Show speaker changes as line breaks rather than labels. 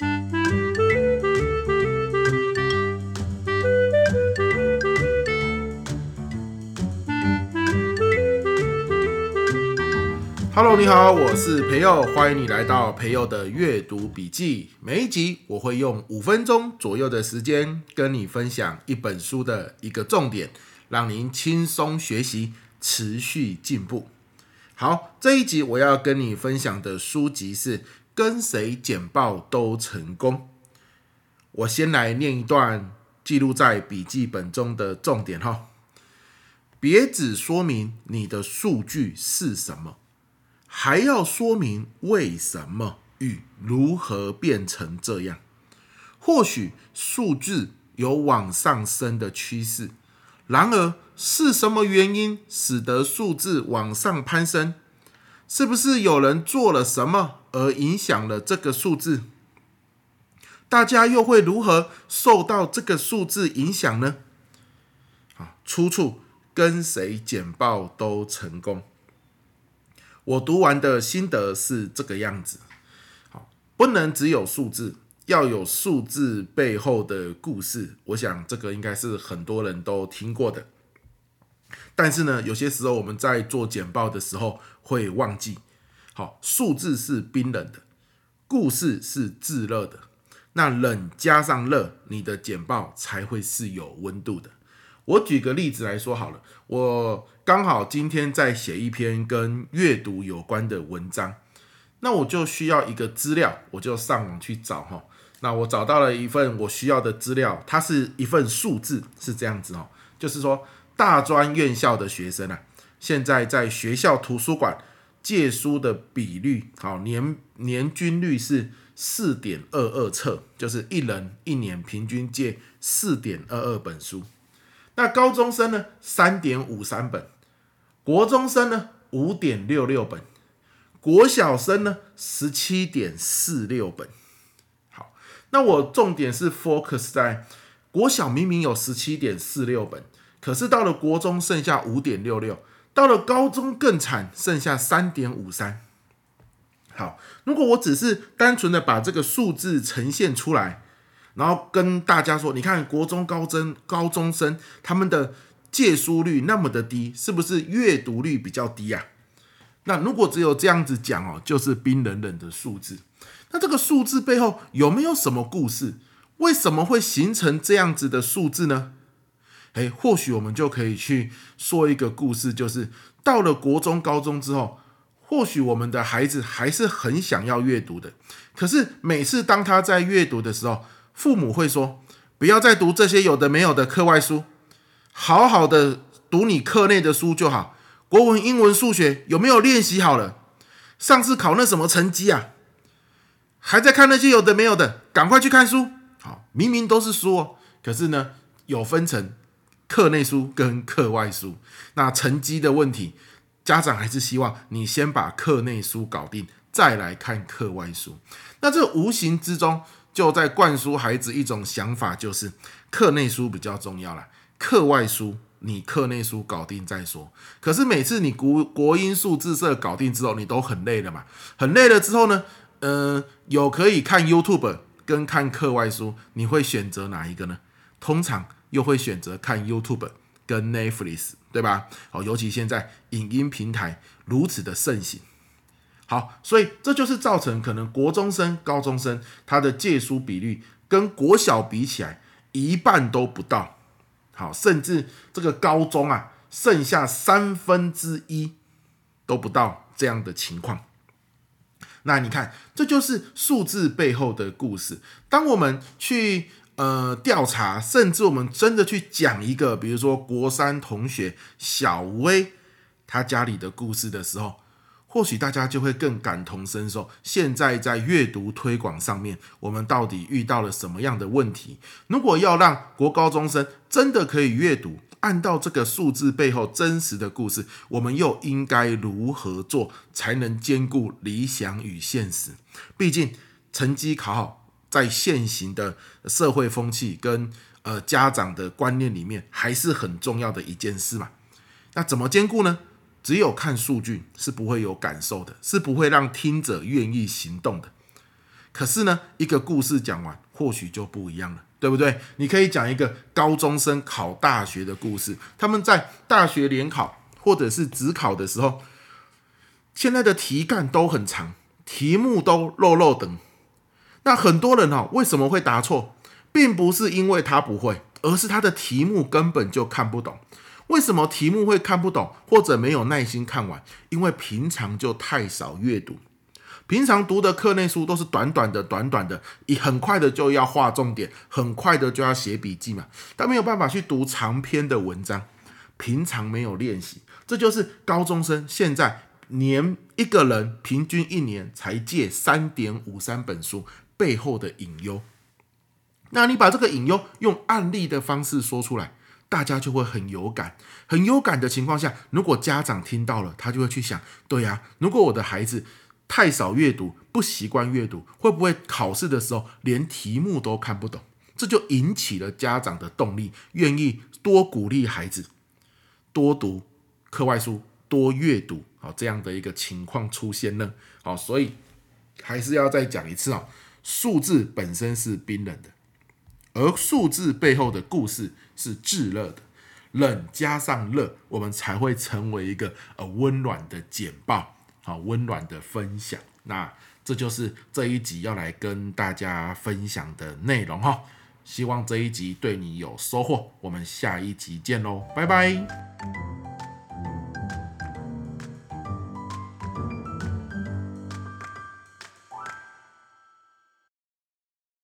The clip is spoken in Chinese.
Hello，你好，我是培佑，欢迎你来到培佑的阅读笔记。每一集我会用五分钟左右的时间跟你分享一本书的一个重点，让您轻松学习，持续进步。好，这一集我要跟你分享的书籍是《跟谁简报都成功》。我先来念一段记录在笔记本中的重点哈，别只说明你的数据是什么。还要说明为什么与如何变成这样。或许数字有往上升的趋势，然而是什么原因使得数字往上攀升？是不是有人做了什么而影响了这个数字？大家又会如何受到这个数字影响呢？啊，出处跟谁简报都成功。我读完的心得是这个样子，好，不能只有数字，要有数字背后的故事。我想这个应该是很多人都听过的，但是呢，有些时候我们在做简报的时候会忘记，好，数字是冰冷的，故事是炙热的，那冷加上热，你的简报才会是有温度的。我举个例子来说好了，我刚好今天在写一篇跟阅读有关的文章，那我就需要一个资料，我就上网去找哈。那我找到了一份我需要的资料，它是一份数字，是这样子哦，就是说大专院校的学生啊，现在在学校图书馆借书的比率，好，年年均率是四点二二册，就是一人一年平均借四点二二本书。那高中生呢？三点五三本，国中生呢？五点六六本，国小生呢？十七点四六本。好，那我重点是 focus 在国小，明明有十七点四六本，可是到了国中剩下五点六六，到了高中更惨，剩下三点五三。好，如果我只是单纯的把这个数字呈现出来。然后跟大家说，你看国中、高中、高中生他们的借书率那么的低，是不是阅读率比较低啊？那如果只有这样子讲哦，就是冰冷冷的数字。那这个数字背后有没有什么故事？为什么会形成这样子的数字呢？诶，或许我们就可以去说一个故事，就是到了国中、高中之后，或许我们的孩子还是很想要阅读的，可是每次当他在阅读的时候，父母会说：“不要再读这些有的没有的课外书，好好的读你课内的书就好。国文、英文、数学有没有练习好了？上次考那什么成绩啊？还在看那些有的没有的，赶快去看书。好，明明都是书哦，可是呢，有分成课内书跟课外书。那成绩的问题，家长还是希望你先把课内书搞定，再来看课外书。那这无形之中。”就在灌输孩子一种想法，就是课内书比较重要啦，课外书你课内书搞定再说。可是每次你国国音数字社搞定之后，你都很累了嘛，很累了之后呢，呃，有可以看 YouTube 跟看课外书，你会选择哪一个呢？通常又会选择看 YouTube 跟 Netflix，对吧？哦，尤其现在影音平台如此的盛行。好，所以这就是造成可能国中生、高中生他的借书比率跟国小比起来一半都不到。好，甚至这个高中啊，剩下三分之一都不到这样的情况。那你看，这就是数字背后的故事。当我们去呃调查，甚至我们真的去讲一个，比如说国三同学小薇他家里的故事的时候。或许大家就会更感同身受。现在在阅读推广上面，我们到底遇到了什么样的问题？如果要让国高中生真的可以阅读，按照这个数字背后真实的故事，我们又应该如何做才能兼顾理想与现实？毕竟成绩考好，在现行的社会风气跟呃家长的观念里面，还是很重要的一件事嘛。那怎么兼顾呢？只有看数据是不会有感受的，是不会让听者愿意行动的。可是呢，一个故事讲完，或许就不一样了，对不对？你可以讲一个高中生考大学的故事，他们在大学联考或者是指考的时候，现在的题干都很长，题目都漏漏等。那很多人哈，为什么会答错？并不是因为他不会，而是他的题目根本就看不懂。为什么题目会看不懂，或者没有耐心看完？因为平常就太少阅读。平常读的课内书都是短短的、短短的，一很快的就要画重点，很快的就要写笔记嘛。他没有办法去读长篇的文章，平常没有练习，这就是高中生现在年一个人平均一年才借三点五三本书背后的隐忧。那你把这个隐忧用案例的方式说出来，大家就会很有感。很有感的情况下，如果家长听到了，他就会去想：对呀，如果我的孩子太少阅读，不习惯阅读，会不会考试的时候连题目都看不懂？这就引起了家长的动力，愿意多鼓励孩子多读课外书、多阅读，好，这样的一个情况出现呢。好，所以还是要再讲一次啊，数字本身是冰冷的，而数字背后的故事是炙热的，冷加上热，我们才会成为一个呃温暖的简报。好，温暖的分享，那这就是这一集要来跟大家分享的内容哈。希望这一集对你有收获，我们下一集见喽，拜拜。